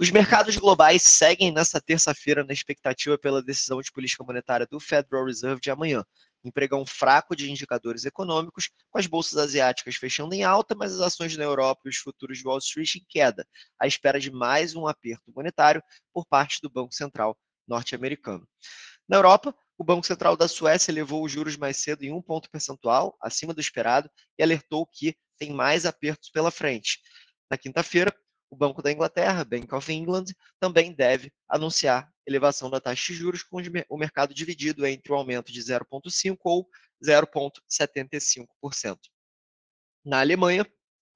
Os mercados globais seguem nesta terça-feira na expectativa pela decisão de política monetária do Federal Reserve de amanhã. Empregão fraco de indicadores econômicos, com as bolsas asiáticas fechando em alta, mas as ações na Europa e os futuros de Wall Street em queda, à espera de mais um aperto monetário por parte do Banco Central norte-americano. Na Europa, o Banco Central da Suécia elevou os juros mais cedo em um ponto percentual, acima do esperado, e alertou que tem mais apertos pela frente. Na quinta-feira, o Banco da Inglaterra, Bank of England, também deve anunciar elevação da taxa de juros, com o mercado dividido entre o aumento de 0,5% ou 0,75%. Na Alemanha,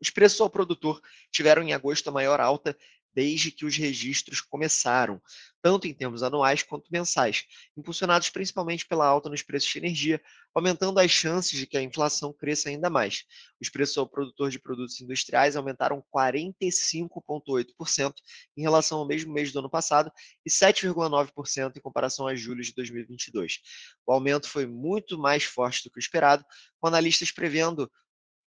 os preços ao produtor tiveram em agosto a maior alta desde que os registros começaram, tanto em termos anuais quanto mensais, impulsionados principalmente pela alta nos preços de energia, aumentando as chances de que a inflação cresça ainda mais. Os preços ao produtor de produtos industriais aumentaram 45,8% em relação ao mesmo mês do ano passado e 7,9% em comparação a julho de 2022. O aumento foi muito mais forte do que o esperado, com analistas prevendo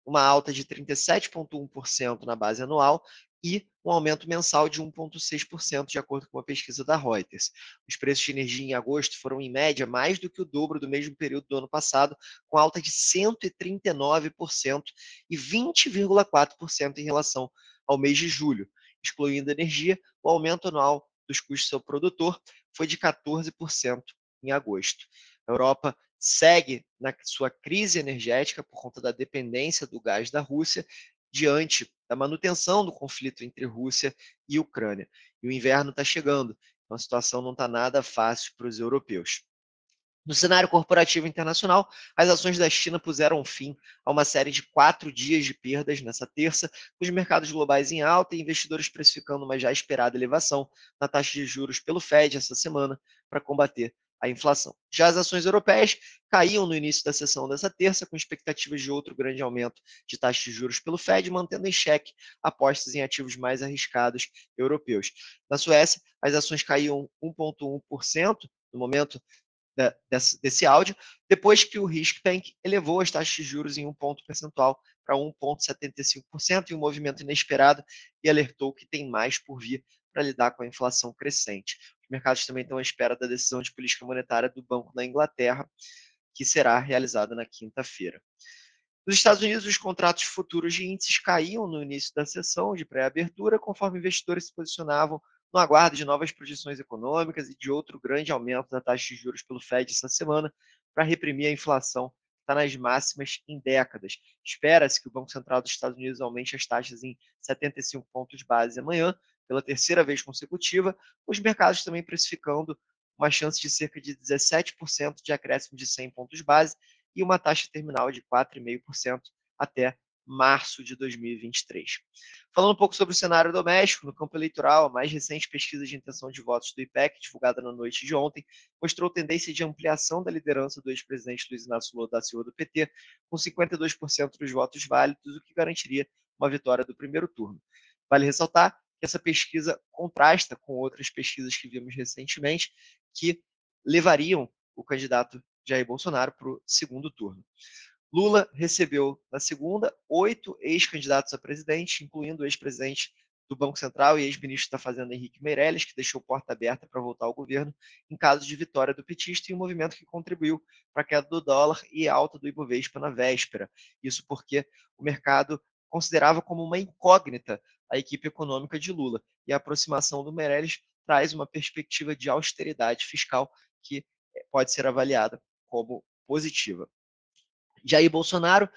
uma alta de 37,1% na base anual e um aumento mensal de 1,6%, de acordo com uma pesquisa da Reuters. Os preços de energia em agosto foram, em média, mais do que o dobro do mesmo período do ano passado, com alta de 139% e 20,4% em relação ao mês de julho. Excluindo energia, o aumento anual dos custos ao produtor foi de 14% em agosto. A Europa segue na sua crise energética por conta da dependência do gás da Rússia diante da manutenção do conflito entre Rússia e Ucrânia. E o inverno está chegando, então a situação não está nada fácil para os europeus. No cenário corporativo internacional, as ações da China puseram fim a uma série de quatro dias de perdas nessa terça, com os mercados globais em alta e investidores precificando uma já esperada elevação na taxa de juros pelo Fed essa semana para combater a inflação. Já as ações europeias caíam no início da sessão dessa terça, com expectativas de outro grande aumento de taxas de juros pelo Fed, mantendo em xeque apostas em ativos mais arriscados europeus. Na Suécia, as ações caíam 1,1% no momento desse, áudio, depois que o Riskbank elevou as taxas de juros em um ponto percentual para 1,75% em um movimento inesperado e alertou que tem mais por vir para lidar com a inflação crescente mercados também estão à espera da decisão de política monetária do Banco da Inglaterra, que será realizada na quinta-feira. Nos Estados Unidos, os contratos futuros de índices caíam no início da sessão de pré-abertura, conforme investidores se posicionavam no aguardo de novas projeções econômicas e de outro grande aumento da taxa de juros pelo Fed essa semana para reprimir a inflação que está nas máximas em décadas. Espera-se que o Banco Central dos Estados Unidos aumente as taxas em 75 pontos base amanhã, pela terceira vez consecutiva, os mercados também precificando uma chance de cerca de 17% de acréscimo de 100 pontos base e uma taxa terminal de 4,5% até março de 2023. Falando um pouco sobre o cenário doméstico, no campo eleitoral, a mais recente pesquisa de intenção de votos do IPEC, divulgada na noite de ontem, mostrou tendência de ampliação da liderança do ex-presidente Luiz Inácio Lula da Silva do PT, com 52% dos votos válidos, o que garantiria uma vitória do primeiro turno. Vale ressaltar essa pesquisa contrasta com outras pesquisas que vimos recentemente, que levariam o candidato Jair Bolsonaro para o segundo turno. Lula recebeu na segunda oito ex-candidatos a presidente, incluindo o ex-presidente do Banco Central e ex-ministro da Fazenda Henrique Meirelles, que deixou porta aberta para voltar ao governo em caso de vitória do petista e um movimento que contribuiu para a queda do dólar e alta do Ibovespa na véspera. Isso porque o mercado considerava como uma incógnita a equipe econômica de Lula. E a aproximação do Meirelles traz uma perspectiva de austeridade fiscal que eh, pode ser avaliada como positiva. Jair Bolsonaro,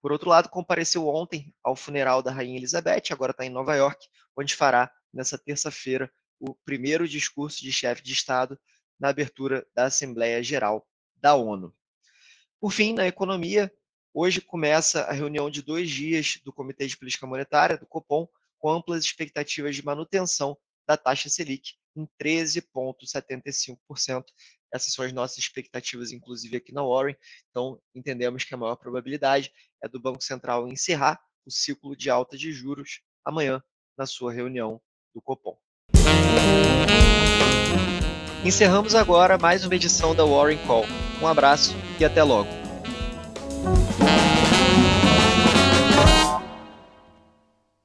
por outro lado, compareceu ontem ao funeral da Rainha Elizabeth, agora está em Nova York, onde fará, nessa terça-feira, o primeiro discurso de chefe de Estado na abertura da Assembleia Geral da ONU. Por fim, na economia, hoje começa a reunião de dois dias do Comitê de Política Monetária, do COPOM, com amplas expectativas de manutenção da taxa Selic em 13,75%. Essas são as nossas expectativas, inclusive aqui na Warren. Então, entendemos que a maior probabilidade é do Banco Central encerrar o ciclo de alta de juros amanhã na sua reunião do Copom. Encerramos agora mais uma edição da Warren Call. Um abraço e até logo.